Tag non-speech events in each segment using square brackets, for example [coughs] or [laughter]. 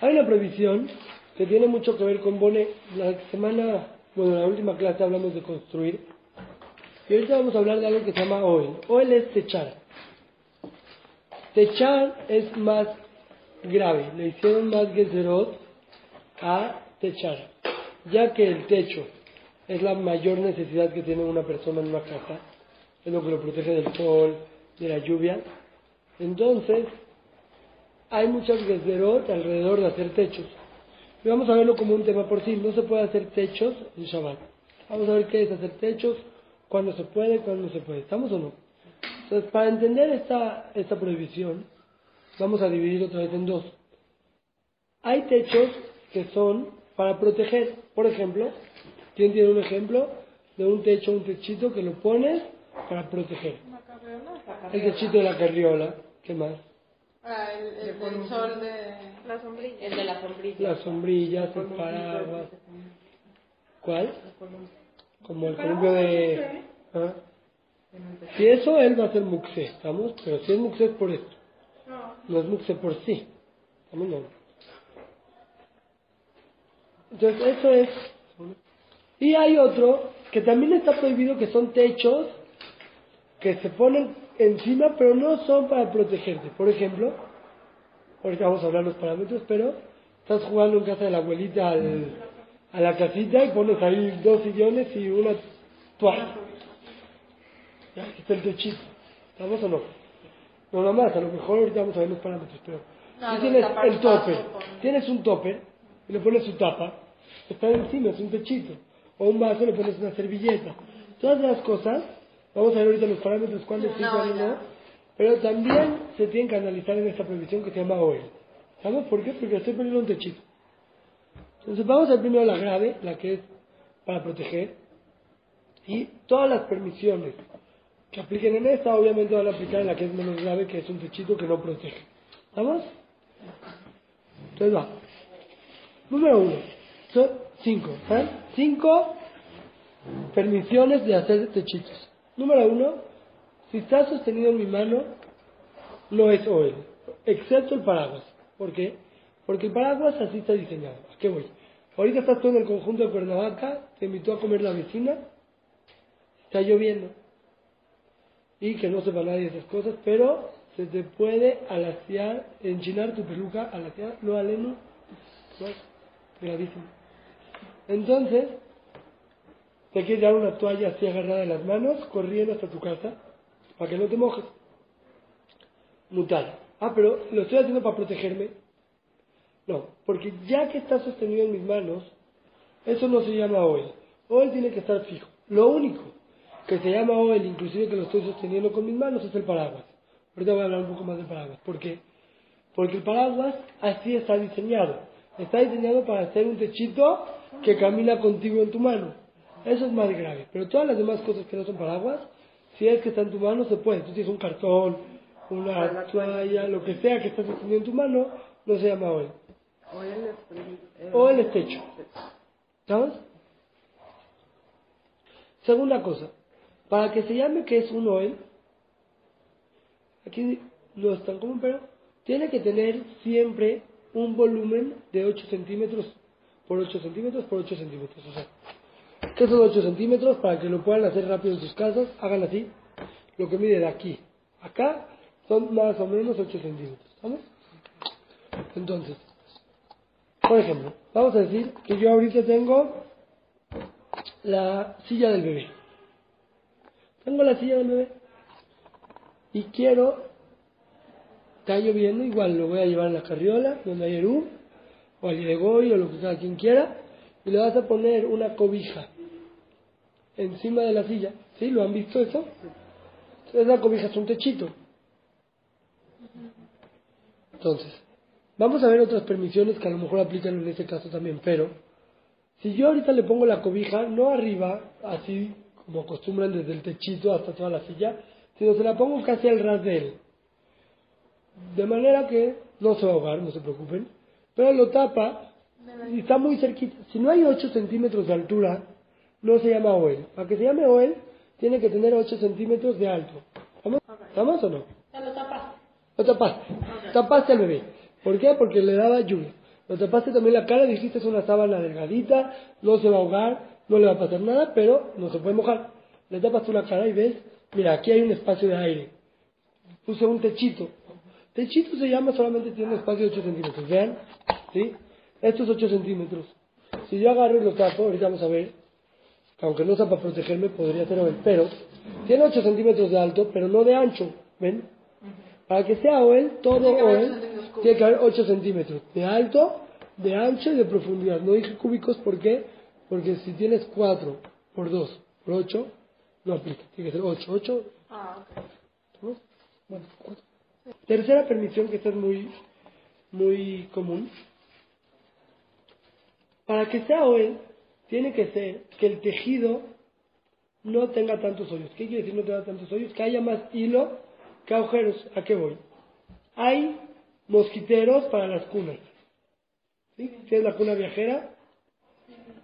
Hay una prohibición que tiene mucho que ver con Bone. La semana, bueno, en la última clase hablamos de construir. Y ahorita vamos a hablar de algo que se llama OEL. OEL es techar. Techar es más grave. Le hicieron más gezerot a techar. Ya que el techo es la mayor necesidad que tiene una persona en una casa. Es lo que lo protege del sol, de la lluvia. Entonces, hay muchas gezerot alrededor de hacer techos. Y vamos a verlo como un tema por sí. No se puede hacer techos en Shabbat. Vamos a ver qué es hacer techos, cuándo se puede, cuándo no se puede. ¿Estamos o no? Entonces, para entender esta, esta prohibición, vamos a dividir otra vez en dos. Hay techos que son para proteger. Por ejemplo, ¿quién tiene un ejemplo de un techo, un techito que lo pones para proteger? El techito de la carriola. ¿Qué más? Ah, el, el sol de la sombrilla. El de la sombrilla. Las sombrillas, el paraguas. ¿Cuál? Como el columpio de... ¿Ah? Si eso, él va a ser muxé, ¿estamos? Pero si es muxé es por esto. No es muxé por sí. ¿Estamos? No. Entonces, eso es... Y hay otro que también está prohibido, que son techos que se ponen encima, pero no son para protegerte. Por ejemplo, ahorita vamos a hablar los parámetros, pero estás jugando en casa de la abuelita al, a la casita y pones ahí dos sillones y una toalla. Ya, aquí está el techito. ¿Estamos o no? No, nada más, a lo mejor ahorita vamos a ver los parámetros, pero No, tienes el tope, con- tienes un tope y le pones su tapa, está encima, es un techito. O un vaso, le pones una servilleta. Todas las cosas, vamos a ver ahorita los parámetros, cuándo sí, ya. no. Pero también se tienen que analizar en esta previsión que se llama OEL. ¿Sabes por qué? Porque estoy poniendo un techito. Entonces vamos a ver primero la grave, la que es para proteger. Y todas las permisiones que apliquen en esta, obviamente van a aplicar en la que es menos grave, que es un techito que no protege. ¿Vamos? Entonces va. Número uno. Son cinco. ¿saben? Cinco permisiones de hacer techitos. Número uno. Si está sostenido en mi mano, no es OEL. Excepto el paraguas. ¿Por qué? Porque el paraguas así está diseñado. ¿A qué voy? Ahorita estás tú en el conjunto de Cuernavaca, te invitó a comer la vecina, está lloviendo. Y que no sepa nadie esas cosas, pero se te puede alaciar, enchinar tu peluca, alaciar, no aleno, no, gravísimo. Entonces, te quieres dar una toalla así agarrada en las manos, corriendo hasta tu casa, para que no te mojes. Mutar. Ah, pero lo estoy haciendo para protegerme. No, porque ya que está sostenido en mis manos, eso no se llama oil. Oil tiene que estar fijo. Lo único que se llama oil, inclusive que lo estoy sosteniendo con mis manos, es el paraguas. Ahorita voy a hablar un poco más del paraguas. ¿Por qué? Porque el paraguas así está diseñado. Está diseñado para hacer un techito que camina contigo en tu mano. Eso es más grave. Pero todas las demás cosas que no son paraguas, si es que está en tu mano, se puede. Tú tienes un cartón, una toalla, lo que sea que está sosteniendo en tu mano, no se llama oil. O el techo. ¿Sabes? Segunda cosa, para que se llame que es un oil, aquí no es tan común, pero tiene que tener siempre un volumen de 8 centímetros por 8 centímetros por 8 centímetros. O sea, ¿qué son 8 centímetros? Para que lo puedan hacer rápido en sus casas, hagan así. Lo que mide de aquí acá son más o menos 8 centímetros. ¿Sabes? Entonces, por ejemplo, vamos a decir que yo ahorita tengo la silla del bebé. Tengo la silla del bebé. Y quiero, está lloviendo, igual lo voy a llevar en la carriola, donde hay Eru, o al Yegoy, o lo que cada quien quiera, y le vas a poner una cobija encima de la silla. ¿Sí? ¿Lo han visto eso? Entonces la cobija es un techito. Entonces, vamos a ver otras permisiones que a lo mejor aplican en este caso también, pero si yo ahorita le pongo la cobija, no arriba, así como acostumbran desde el techito hasta toda la silla, sino se la pongo casi al ras de él. De manera que no se va a ahogar, no se preocupen, pero lo tapa y está muy cerquita. Si no hay 8 centímetros de altura, no se llama OEL. Para que se llame OEL, tiene que tener 8 centímetros de alto. ¿Estamos? o no? Ya lo tapaste. Lo tapaste. Tapaste al bebé. ¿Por qué? Porque le daba lluvia. Lo tapaste también la cara, dijiste es una sábana delgadita, no se va a ahogar, no le va a pasar nada, pero no se puede mojar. Le tapas tú la cara y ves, mira, aquí hay un espacio de aire. Puse un techito. Techito se llama, solamente tiene un espacio de 8 centímetros. Vean, ¿sí? Estos 8 centímetros. Si yo agarro y lo tapo, ahorita vamos a ver, aunque no sea para protegerme, podría ser OEL, pero tiene 8 centímetros de alto, pero no de ancho, ¿ven? Para que sea OEL, todo OEL, tiene que haber 8 centímetros de alto, de ancho y de profundidad. No dije cúbicos, ¿por qué? Porque si tienes 4 por 2 por 8, no aplica, tiene que ser 8, 8. Ah, ok. Bueno, Tercera permisión que esta es muy, muy común. Para que sea OEL, tiene que ser que el tejido no tenga tantos hoyos. ¿Qué quiere decir no tenga tantos hoyos? Que haya más hilo que agujeros. ¿A qué voy? Hay mosquiteros para las cunas. ¿Sí? Tienes la cuna viajera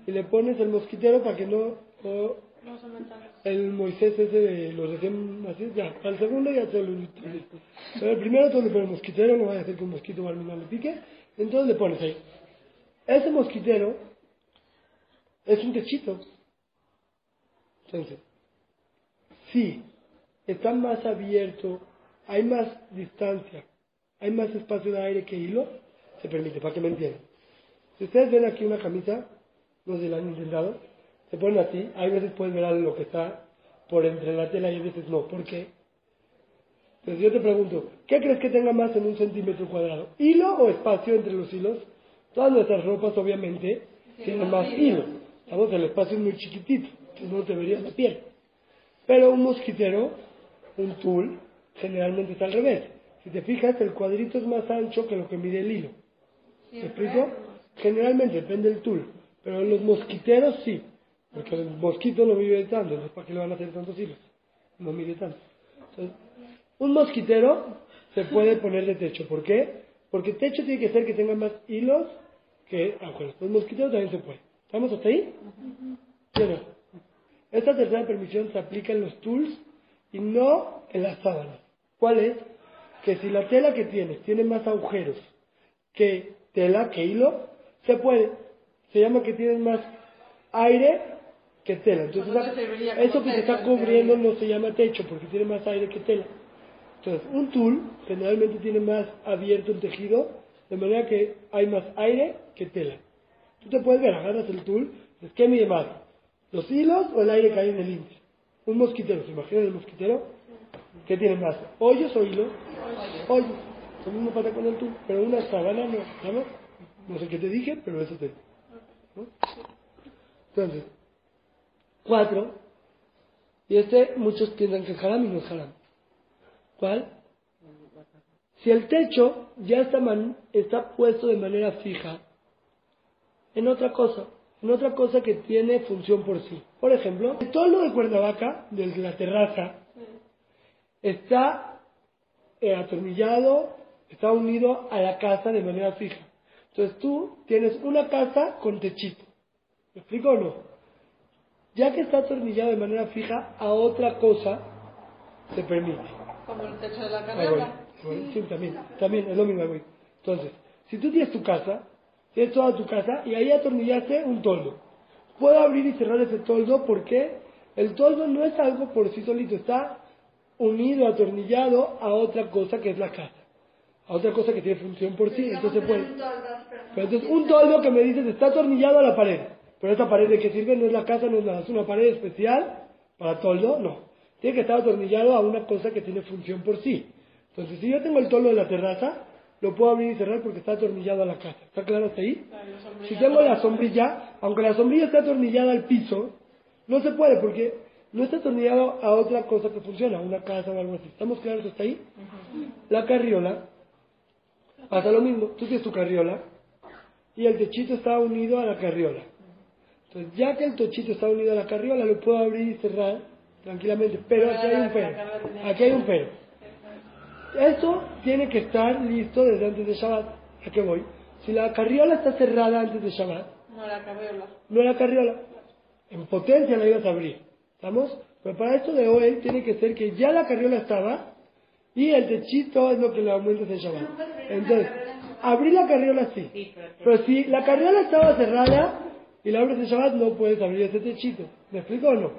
y le pones el mosquitero para que no... el Moisés ese de los recién nacidos, ya, al segundo ya te lo Pero el primero tú le pones mosquitero, no vaya a ser que un mosquito o no le pique, entonces le pones ahí. Ese mosquitero es un techito. Entonces, si está más abierto, hay más distancia, hay más espacio de aire que hilo, se permite, para que me entiendan. Si ustedes ven aquí una camisa, no sé si la han intentado, se ponen así, hay veces pueden ver lo que está por entre la tela y a veces no. ¿Por qué? Entonces yo te pregunto, ¿qué crees que tenga más en un centímetro cuadrado? ¿Hilo o espacio entre los hilos? Todas nuestras ropas obviamente tienen más hilo. Vamos, el espacio es muy chiquitito, no te verías la piel. Pero un mosquitero, un tul, generalmente está al revés. Si te fijas, el cuadrito es más ancho que lo que mide el hilo. ¿Me explico? Generalmente depende del tul. Pero en los mosquiteros sí. Porque el mosquito no vive tanto, entonces ¿para qué le van a hacer tantos hilos? No mide tanto. Entonces, un mosquitero se puede poner de techo. ¿Por qué? Porque techo tiene que ser que tenga más hilos que agujeros. Los mosquiteros también se puede. ¿Estamos hasta ahí? Esta tercera permisión se aplica en los tools y no en las sábanas. ¿Cuál es? Que si la tela que tienes tiene más agujeros que tela, que hilo, se puede. Se llama que tienes más aire que tela. Entonces, eso que se está cubriendo no se llama techo porque tiene más aire que tela. Entonces, un tool generalmente tiene más abierto el tejido, de manera que hay más aire que tela. Tú te puedes ver, agarras el tul, ¿qué mide más? ¿Los hilos o el aire hay en el índice? Un mosquitero, ¿se imaginan el mosquitero? ¿Qué tiene más? ¿Hoyos o hilos? Hoyos. Lo mismo pasa con el tul, pero una sábana no, ¿no? No sé qué te dije, pero eso te ¿no? Entonces, cuatro. Y este, muchos piensan que es haram y no es haram. ¿Cuál? Si el techo ya está, está puesto de manera fija en otra cosa, en otra cosa que tiene función por sí. Por ejemplo, el toldo de Cuernavaca, de la terraza, está eh, atornillado, está unido a la casa de manera fija. Entonces tú tienes una casa con techito. ¿Me explico o no? Ya que está atornillado de manera fija a otra cosa, se permite. Como el techo de la carrera. Sí, también, también es lo mismo, güey. Entonces, si tú tienes tu casa, tienes toda tu casa y ahí atornillaste un toldo. Puedo abrir y cerrar ese toldo porque el toldo no es algo por sí solito, está unido, atornillado a otra cosa que es la casa. A otra cosa que tiene función por sí, entonces puede. Pero entonces un toldo que me dices está atornillado a la pared. Pero esta pared de qué sirve no es la casa, no es nada, es una pared especial para toldo, no. Tiene que estar atornillado a una cosa que tiene función por sí. Entonces, si yo tengo el toldo de la terraza, lo puedo abrir y cerrar porque está atornillado a la casa. ¿Está claro hasta ahí? Si tengo la sombrilla, aunque la sombrilla esté atornillada al piso, no se puede porque no está atornillado a otra cosa que funciona, una casa o algo así. ¿Estamos claros hasta ahí? La carriola pasa lo mismo. Tú tienes tu carriola y el techito está unido a la carriola. Entonces, ya que el techito está unido a la carriola, lo puedo abrir y cerrar tranquilamente. Pero aquí hay un pero. Aquí hay un pero. Eso tiene que estar listo desde antes de Shabbat. ¿A qué voy? Si la carriola está cerrada antes de Shabbat, No la carriola. no la carriola, en potencia la ibas a abrir. ¿Estamos? Pero para esto de hoy tiene que ser que ya la carriola estaba y el techito es lo que le aumenta en Shabbat. Entonces, abrir la carriola sí. Pero si la carriola estaba cerrada y la abres en Shabbat, no puedes abrir ese techito. ¿Me explico o no?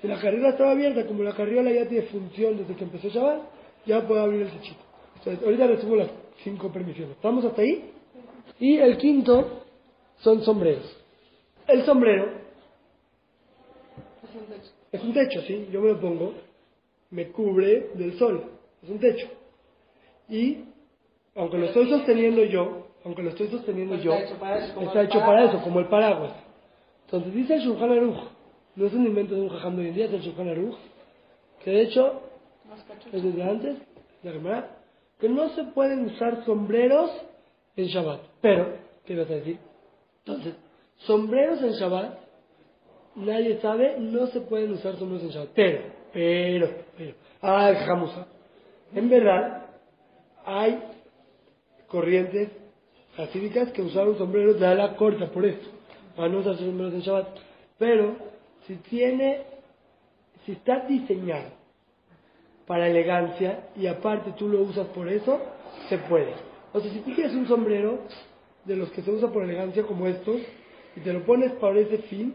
Si la carriola estaba abierta, como la carriola ya tiene función desde que empezó Shabbat, ya puedo abrir el techito. Entonces, ahorita subo las cinco permisiones. ¿Estamos hasta ahí? Y el quinto son sombreros. El sombrero es un techo, ¿sí? Yo me lo pongo, me cubre del sol, es un techo. Y, aunque lo estoy sosteniendo yo, aunque lo estoy sosteniendo yo, Está hecho para eso, como el hecho para paraguas. eso, como el paraguas. Entonces dice el Shulchan Aruch, no es un invento de un jajam de hoy en día, es el Shulchan Aruch, que de hecho es desde antes, Gemara, que no se pueden usar sombreros en Shabbat. Pero, ¿qué ibas a decir? Entonces, sombreros en Shabbat, nadie sabe, no se pueden usar sombreros en Shabbat. Pero, pero, pero, ah, el jajam usa. En verdad, hay corrientes hasídicas que usaron sombreros de ala corta, por esto, para no usar sombreros en Shabbat. Pero, si tiene, si está diseñado para elegancia y aparte tú lo usas por eso, se puede. O sea, si tú quieres un sombrero de los que se usa por elegancia como estos y te lo pones para ese fin,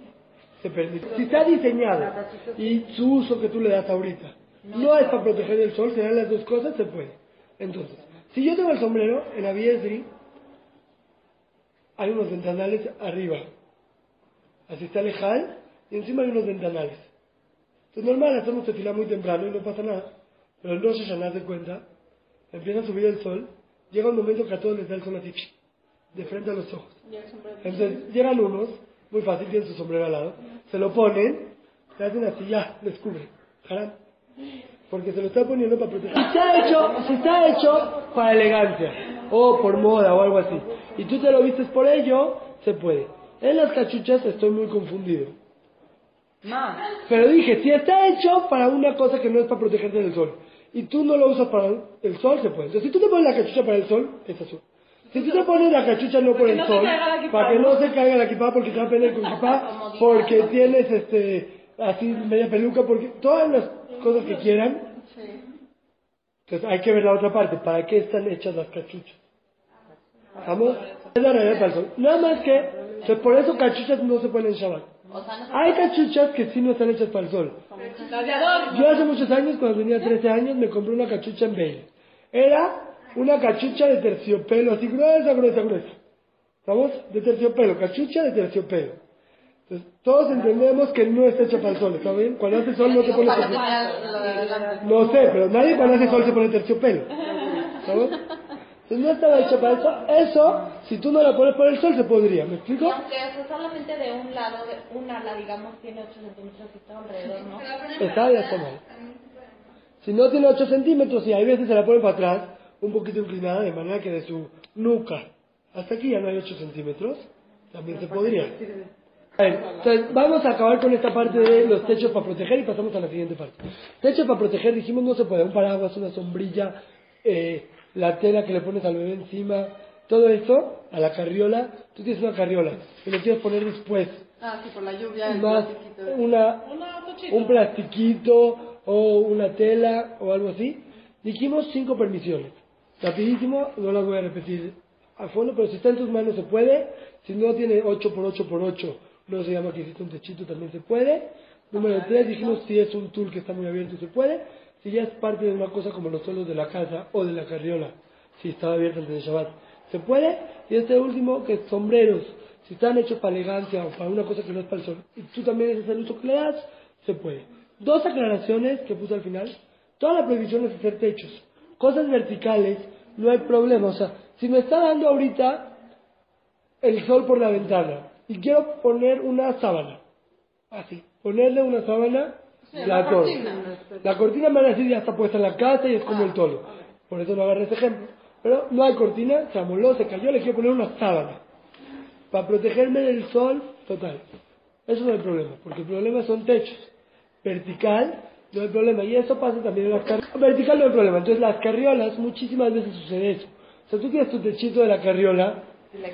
se permite. Si está diseñado y su uso que tú le das ahorita no es para proteger del sol, serán las dos cosas, se puede. Entonces, si yo tengo el sombrero en Aviesri, hay unos ventanales arriba. Así está lejal y encima hay unos ventanales. Entonces, normal, hacemos tefilá muy temprano y no pasa nada. Pero el Rosh Hashanah se cuenta, empieza a subir el sol, llega un momento que a todos les da el sol así, de frente a los ojos. Entonces, llegan unos, muy fácil, tienen su sombrero al lado, se lo ponen, se hacen así, ya, les cubre. Haram. Porque se lo está poniendo para proteger. Si está hecho, si está hecho para elegancia, o por moda o algo así, y tú te lo vistes por ello, se puede. En las cachuchas estoy muy confundido. Pero dije, si está hecho para una cosa que no es para protegerte del sol, y tú no lo usas para el sol, se puede. Entonces, si tú te pones la cachucha para el sol, es azul. Si tú te pones la cachucha no por el no sol, para que ¿no? se caiga la equipada porque te va a pelear con equipada, [laughs] porque tienes este así media peluca, porque todas las cosas que quieran, entonces hay que ver la otra parte, ¿para qué están hechas las cachuchas? Es la realidad para el sol. Nada más que, entonces, por eso cachuchas no se ponen en Shabbat. Hay cachuchas que sí no están hechas para el sol. Yo hace muchos años, cuando tenía 13 años, me compré una cachucha en Bale. Era una cachucha de terciopelo, así gruesa, gruesa, gruesa. ¿Vamos? De terciopelo, cachucha de terciopelo. Entonces, todos entendemos que no está hecha para el sol, ¿está bien? Cuando hace sol no te pones terciopelo. No sé, pero nadie cuando hace sol se pone terciopelo. ¿Sabes? Entonces no estaba hecha para eso. Eso, si tú no la pones por el sol, se podría. ¿Me explico? Y aunque eso solamente de un lado, de un ala, digamos, tiene 8 centímetros y todo alrededor, ¿no? Está ya está mal. Si no tiene 8 centímetros y hay veces se la pone para atrás, un poquito inclinada, de manera que de su nuca hasta aquí ya no hay 8 centímetros, también se podría. A ver, entonces vamos a acabar con esta parte de los techos para proteger y pasamos a la siguiente parte. Techos para proteger, dijimos no se puede, un paraguas, una sombrilla, eh, la tela que le pones al bebé encima, todo eso, a la carriola, tú tienes una carriola y lo quieres poner después, Ah, sí, por la lluvia. más plastiquito. una, Una cochita. un plastiquito o una tela o algo así. Dijimos cinco permisiones. Rapidísimo, no las voy a repetir a fondo, pero si está en tus manos se puede. Si no tiene 8 por 8 por 8, no se llama que hiciste un techito, también se puede. Número tres, dijimos si es un tool que está muy abierto se puede. Si ya es parte de una cosa como los suelos de la casa o de la carriola, si estaba abierto antes de Shabbat, se puede. Y este último, que sombreros, si están hechos para elegancia o para una cosa que no es para el sol, y tú también ese es el uso que le das, se puede. Dos aclaraciones que puse al final. Toda la prohibición es hacer techos. Cosas verticales, no hay problema. O sea, si me está dando ahorita el sol por la ventana y quiero poner una sábana, así, ponerle una sábana, la, cortina. La cortina me decir ya está puesta en la casa y es como el tolo. Por eso no agarré ese ejemplo. Pero no hay cortina, se amoló, se cayó, le quiero poner una sábana. Para protegerme del sol, total. Eso no es el problema, porque el problema son techos. Vertical, no hay problema. Y eso pasa también en las carriolas. Vertical no hay problema. Entonces las carriolas, muchísimas veces sucede eso. O sea, tú tienes tu techito de la carriola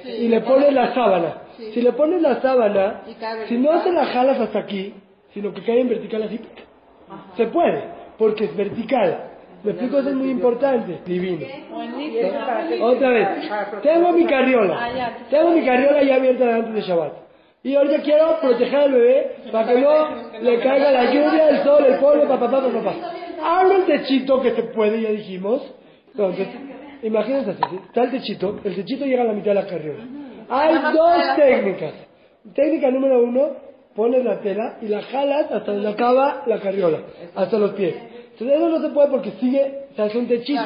y le pones la sábana. Si le pones la sábana, si no se la jalas hasta aquí, sino que cae en vertical así, se puede, porque es vertical. Me explico, eso es muy importante. Divino. Otra vez. Tengo mi carriola. Tengo mi carriola ya abierta antes de Shabbat. Y ahorita quiero proteger al bebé para que no le caiga la lluvia, el sol, el polvo, papá, papá, papá. Abro el techito que se puede, ya dijimos. Entonces, imagínense así, está el techito, el techito llega a la mitad de la carriola. Hay dos técnicas. Técnica número uno, pones la tela y la jalas hasta donde acaba la carriola, hasta los pies. Entonces eso no se puede porque sigue, se hace un techito,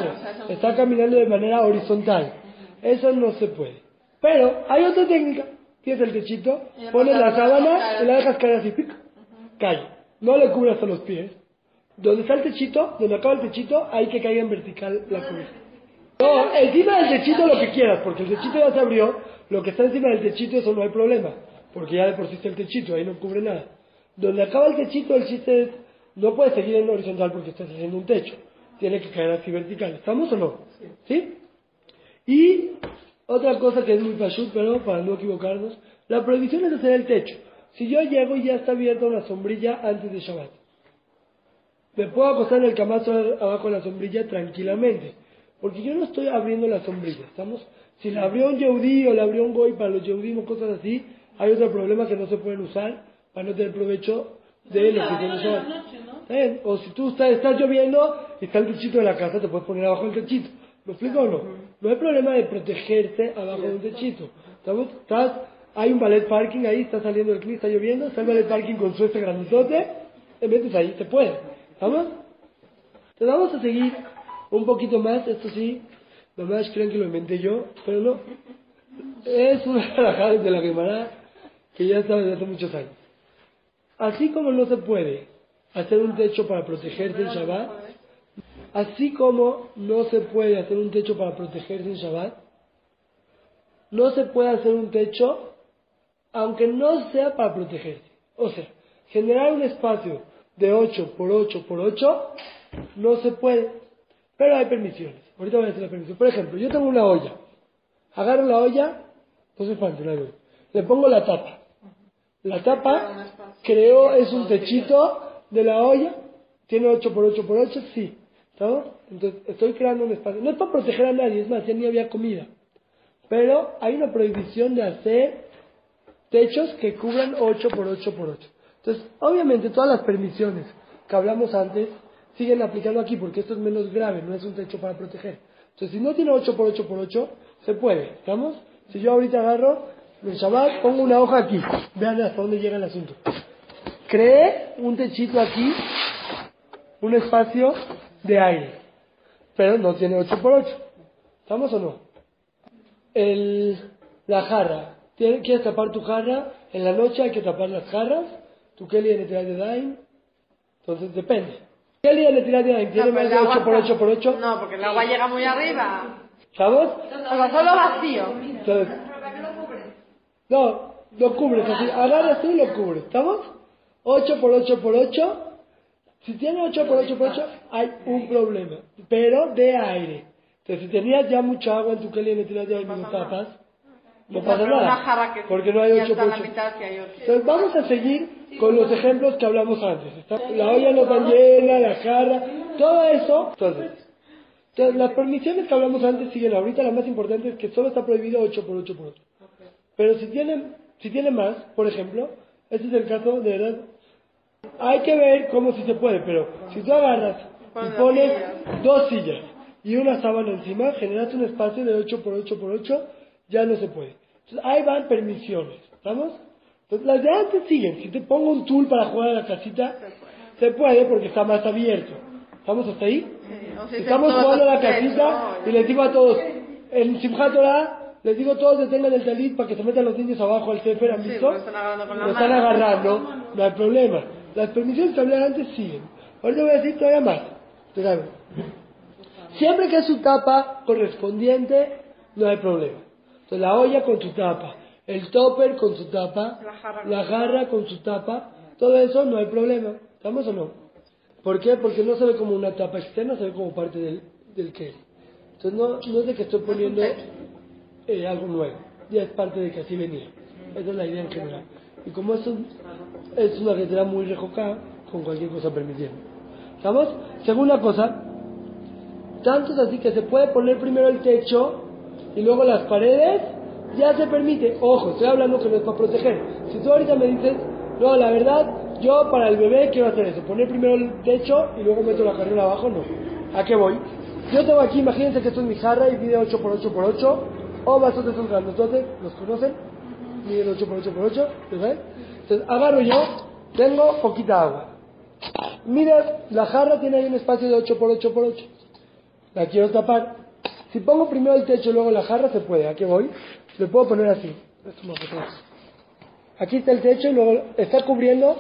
está caminando de manera horizontal. Eso no se puede. Pero hay otra técnica, tienes el techito, pones la sábana y la dejas caer así, pica, cae. No le cubre hasta los pies. Donde está el techito, donde acaba el techito, hay que caiga en vertical la cubierta. No, encima del techito lo que quieras, porque el techito ya se abrió, lo que está encima del techito eso no hay problema, porque ya de por sí está el techito, ahí no cubre nada. Donde acaba el techito, el chiste es, no puedes seguir en horizontal porque estás haciendo un techo, tiene que caer así vertical, ¿estamos o no? ¿Sí? Y otra cosa que es muy pashut, pero para no equivocarnos, la prohibición es hacer el techo. Si yo llego y ya está abierta una sombrilla antes de Shabbat, me puedo acostar en el camazo abajo de la sombrilla tranquilamente. Porque yo no estoy abriendo la sombrilla, ¿estamos? Si la abrió un Yehudi o la abrió un Goy para los Yehudim o cosas así, hay otro problema que no se pueden usar para no tener provecho de lo que tienen usar. ¿Eh? O si tú estás, estás lloviendo y está el techito de la casa, te puedes poner abajo del techito. ¿Me explico o no? No hay problema de protegerte abajo de un techito. ¿Estamos? Estás, hay un ballet parking ahí, está saliendo el clima, está lloviendo, está el ballet parking con su este grandote, te metes ahí, te puede. ¿Estamos? Entonces vamos a seguir un poquito más, esto sí, nomás creen que lo inventé yo, pero no. Es una [laughs] trabajada de la Gemara que ya está desde hace muchos años. Así como no se puede hacer un techo para protegerse en Shabbat, así como no se puede hacer un techo para protegerse en Shabbat, no se puede hacer un techo aunque no sea para protegerse. O sea, generar un espacio de 8 por 8 por 8 no se puede. Pero hay permisiones. Ahorita voy a hacer la permisión. Por ejemplo, yo tengo una olla. Agarro la olla, no se falta, no Le pongo la tapa. La tapa creo es un techito de la olla. Tiene 8 por 8 por 8, sí. ¿Estamos? Entonces estoy creando un espacio. No es para proteger a nadie, es más, ya ni había comida. Pero hay una prohibición de hacer techos que cubran 8 por 8 por 8. Entonces, obviamente todas las permisiones que hablamos antes siguen aplicando aquí porque esto es menos grave, no es un techo para proteger. Entonces, si no tiene 8 por 8 por 8, se puede, ¿estamos? Si yo ahorita agarro el Shabbat, pongo una hoja aquí, vean hasta dónde llega el asunto. Cree un techito aquí, un espacio de aire, pero no tiene 8 por 8. ¿Estamos o no? El, la jarra, ¿quieres tapar tu jarra? En la noche hay que tapar las jarras, tu Kelly en el de Dain, entonces depende. ¿Qué día le tiras de ¿Tiene más de 8 por 8 por 8? No, porque el agua llega muy arriba. ¿Sabes? O sea, solo vacío. Entonces, no, lo cubres así. Agarras tú y lo cubres. ¿Estamos? 8 por 8 por 8. Si tiene 8 por 8 por 8, hay un problema. Pero de aire. Entonces, si tenías ya mucha agua en tu Kelly y le tiras aire y lo tapas, no pasa nada. Porque no hay 8 por 8. Entonces, vamos a seguir con los ejemplos que hablamos antes. La olla no tan llena, la jarra, todo eso. Entonces, las permisiones que hablamos antes siguen. Ahorita la más importante es que solo está prohibido 8 por 8 por 8. Pero si tiene, si tiene más, por ejemplo, este es el caso de verdad. Hay que ver cómo si se puede, pero si tú agarras y pones dos sillas y una sábana encima, generas un espacio de 8 por 8 por 8, ya no se puede. Entonces ahí van permisiones. ¿Estamos? Entonces, las de antes siguen. Si te pongo un tool para jugar a la casita, se puede porque está más abierto. ¿Estamos hasta ahí? Estamos jugando a la casita y les digo a todos, en Simchat Torah, les digo todos detengan el talit para que se metan los niños abajo al sefer, ¿han visto? lo están agarrando con Lo están agarrando, no hay problema. Las permisiones que hablé antes siguen. Ahorita voy a decir todavía más. Siempre que es su tapa correspondiente, no hay problema. Entonces la olla con su tapa, el topper con su tapa, la jarra, con su tapa, todo eso no hay problema. ¿Estamos o no? ¿Por qué? Porque no se ve como una tapa externa, se ve como parte del, del Entonces no, no es de que estoy poniendo eh, algo nuevo, ya es parte de que así venía. Esa es la idea en general. Y como eso es una letra muy rejocada, con cualquier cosa permitiendo. ¿Estamos? Segunda cosa, tanto es así que se puede poner primero el techo y luego las paredes, ya se permite. Ojo, estoy hablando que no es para proteger. Si tú ahorita me dices, no, la verdad, yo para el bebé quiero hacer eso, poner primero el techo y luego meto la carrera abajo, no. ¿A qué voy? Yo tengo aquí, imagínense que esto es mi jarra y pide 8 por 8 por 8 o vasos de esos grandototes, ¿los conocen? Miden 8 por 8 por 8 Entonces agarro yo, tengo poquita agua. Mira, la jarra tiene ahí un espacio de 8 por 8 por 8 La quiero tapar. Si pongo primero el techo y luego la jarra, se puede. ¿A qué voy? Le puedo poner así. Aquí está el techo y luego está cubriendo.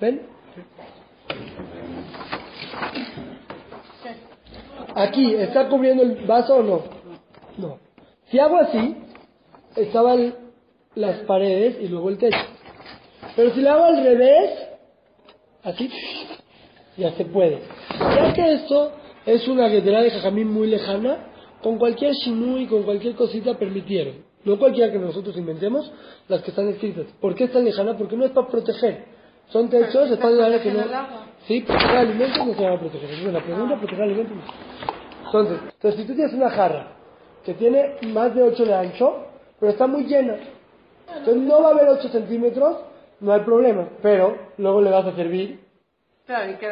¿Ven? Aquí, ¿está cubriendo el vaso o no? No. Si hago así, estaban las paredes y luego el techo. Pero si lo hago al revés, así, ya se puede. Ya que esto es una guerrera de jajamín muy lejana, con cualquier y con cualquier cosita permitieron. No cualquiera que nosotros inventemos, las que están escritas. ¿Por qué es tan lejana? Porque no es para proteger. Son techos, es para ayudar que no... Sí, proteger alimentos no se va a proteger. Es la pregunta, proteger alimentos Entonces, entonces, si tú tienes una jarra que tiene más de 8 de ancho, pero está muy llena, entonces no va a haber 8 centímetros, no hay problema. Pero luego le vas a servir.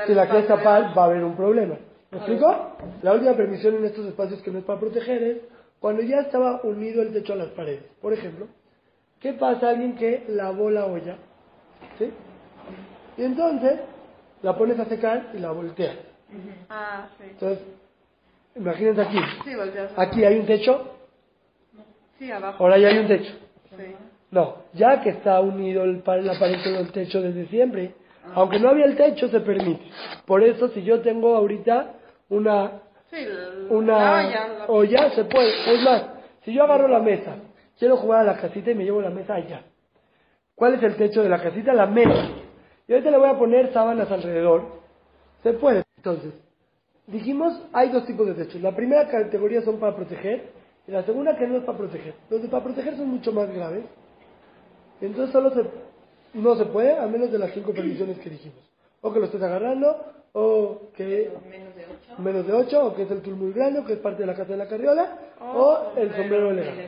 si la quieres tapar, va a haber un problema. ¿Me explico? La última permisión en estos espacios que no es para proteger es cuando ya estaba unido el techo a las paredes. Por ejemplo, ¿qué pasa a alguien que lavó la olla? ¿Sí? Y entonces la pones a secar y la volteas. Ah, sí. Entonces, imagínense aquí. Aquí hay un techo. Sí, abajo. Ahora ya hay un techo. Sí. No, ya que está unido el, la pared con el techo desde siempre, aunque no había el techo, se permite. Por eso, si yo tengo ahorita una, una olla, se puede. Es más, si yo agarro la mesa, quiero jugar a la casita y me llevo la mesa allá. ¿Cuál es el techo de la casita? La mesa. Y ahorita le voy a poner sábanas alrededor. Se puede. Entonces, dijimos, hay dos tipos de techos. La primera categoría son para proteger y la segunda que no es para proteger. Los de para proteger son mucho más graves. Entonces solo se, no se puede a menos de las cinco permisiones que dijimos. O que lo estés agarrando, o que menos de 8, menos de ocho, o que es el tul muy grande, o que es parte de la casa de la carriola, o el sombrero elegante.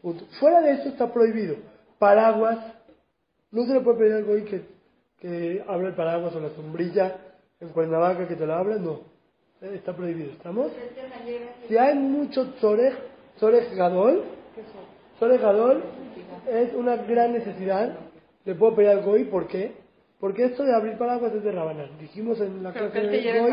Punto. Fuera de eso está prohibido. Paraguas, no se le puede pedir algo ahí que, que abra el paraguas o la sombrilla en Cuernavaca que te la abra, no. Eh, está prohibido, ¿estamos? Si hay mucho tzorech, tzorech gadol, tzorech gadol es una gran necesidad, le puedo pedir al goy, ¿por qué? Porque esto de abrir paraguas es de Rabanán. Dijimos en la clase de Goy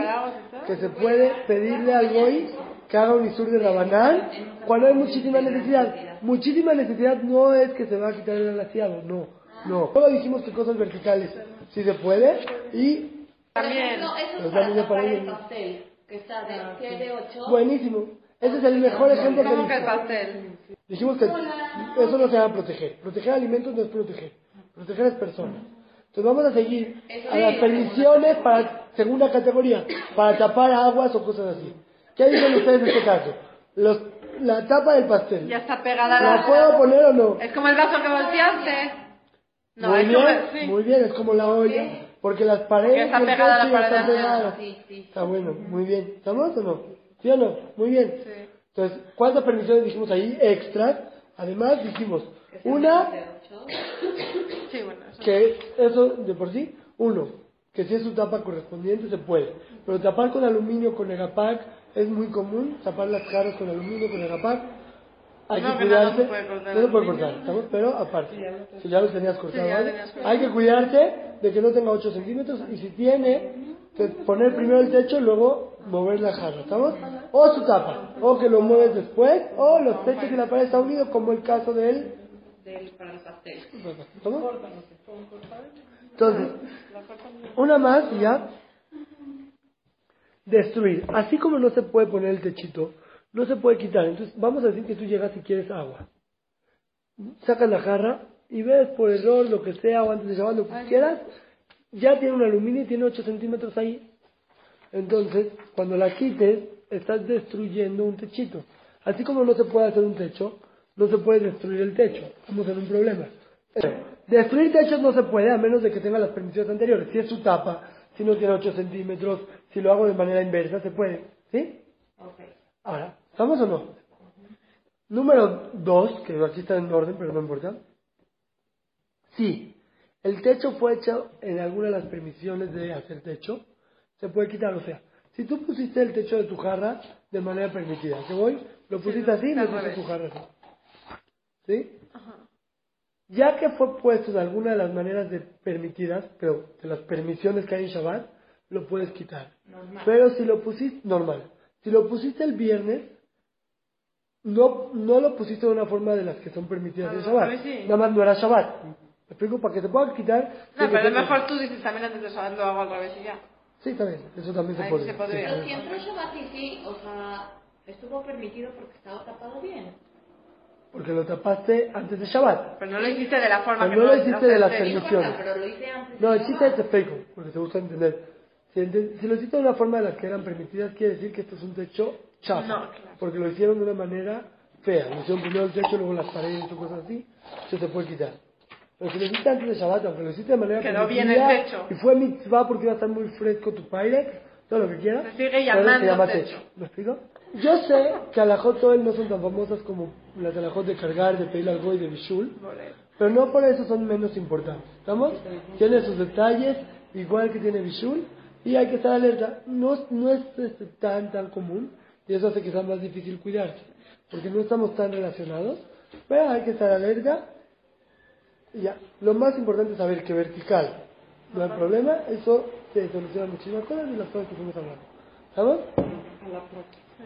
que se puede pedirle al Goy que haga un isur de Rabanán cuando hay muchísima necesidad. Muchísima necesidad no es que se va a quitar el alaciado, no. No. Luego dijimos que cosas verticales sí se puede y... También. Eso es para el pastel, que está de, de 8. Buenísimo. Ese es el mejor ejemplo ¿Cómo que que el pastel? Dijimos que eso no se va a proteger. Proteger alimentos no es proteger. Proteger es personas. Entonces vamos a seguir a las permisiones para segunda categoría, para tapar aguas o cosas así. ¿Qué dicen ustedes en este caso? Los, la tapa del pastel. Ya está pegada la... ¿La puedo poner o no? Es como el vaso que volteaste. No, muy bien, como... Sí. muy bien, es como la olla, porque las paredes Porque está pegada la pared pegadas. Sí, sí. Está bueno, muy bien. ¿Estamos o no? ¿Sí o no? Muy bien. Sí. Entonces, ¿cuántas permisiones dijimos ahí? Extras. Además, dijimos una [coughs] Sí, bueno, eso. que eso de por sí, uno, que si es su tapa correspondiente se puede. Pero tapar con aluminio con Egapac es muy común, tapar las caras con aluminio con Egapac. Hay No, que que no, cuidarse. se puede cortar no se puede cortar, ¿estamos? Pero aparte, si ya los tenías cortados, ya ¿vale? tenías cortado. hay que cuidarse de que no tenga 8 centímetros y si tiene, poner primero el techo y luego mover la jarra, ¿estamos? O su tapa, o que lo mueves después, o los techos y la pared está unido, como el caso de él. Del, para pastel. ¿Estamos? Entonces, una más y ya. Destruir. Así como no se puede poner el techito, no se puede quitar. Entonces, vamos a decir que tú llegas y quieres agua. Sacas la jarra y ves por error lo que sea o antes de llevar lo que quieras, ya tiene un aluminio y tiene 8 centímetros ahí. Entonces, cuando la quites, estás destruyendo un techito. Así como no se puede hacer un techo, no se puede destruir el techo. Estamos en un problema. Destruir techos no se puede a menos de que tenga las permisiones anteriores. Si es su tapa, si no tiene 8 centímetros, si lo hago de manera inversa, se puede. ¿Sí? Ahora, ¿estamos o no? Número 2, que aquí está en orden, pero no importa. Si el techo fue hecho en alguna de las permisiones de hacer techo, se puede quitar. O sea, si tú pusiste el techo de tu jarra de manera permitida, ¿qué voy? Lo pusiste así, lo pusiste tu jarra así. ¿Sí? Ya que fue puesto de alguna de las maneras de permitidas, pero de las permisiones que hay en Shabbat, lo puedes quitar. Pero si lo pusiste, normal. Si lo pusiste el viernes, no, no lo pusiste de una forma de las que son permitidas en Shabbat. Nada más no era Shabbat. ¿Me explico? Para que te puedan quitar. No, pero a lo mejor tú dices también antes de Shabbat lo hago al revés y ya. Sí, también. Eso también se puede. se podría. Pero siempre Shabbat y sí, o sea, estuvo permitido porque estaba tapado bien. Porque lo tapaste antes de Shabbat. Pero no lo hiciste de la forma Pero que no lo hiciste de las permisiones. pero lo hice antes. No, el chiste te explico, porque te gusta entender. Si, ente- si lo hiciste de una forma de las que eran permitidas, quiere decir que esto es un techo chafa. No, claro. Porque lo hicieron de una manera fea. Lo hicieron primero el techo, luego las paredes y cosas así. Eso se puede quitar. Pero si lo hiciste antes de Shabbat, aunque lo hiciste de manera Quedó bien el techo. Y fue mitzvah porque iba a estar muy fresco tu Pyrex, todo lo que quieras. Se sigue llamando se llama techo. ¿Me explico? Yo sé que alajot Toel no son tan famosas como las alajot de cargar, de pedir algo y de bishul. Pero no por eso son menos importantes. ¿Estamos? Tiene sus detalles, igual que tiene Bishul, y hay que estar alerta. No, no es este, tan, tan común, y eso hace que sea más difícil cuidarse, porque no estamos tan relacionados, pero hay que estar alerta. Ya, lo más importante es saber que vertical no hay problema, eso se soluciona muchísimas cosas y las cosas que fuimos hablando. ¿Estamos?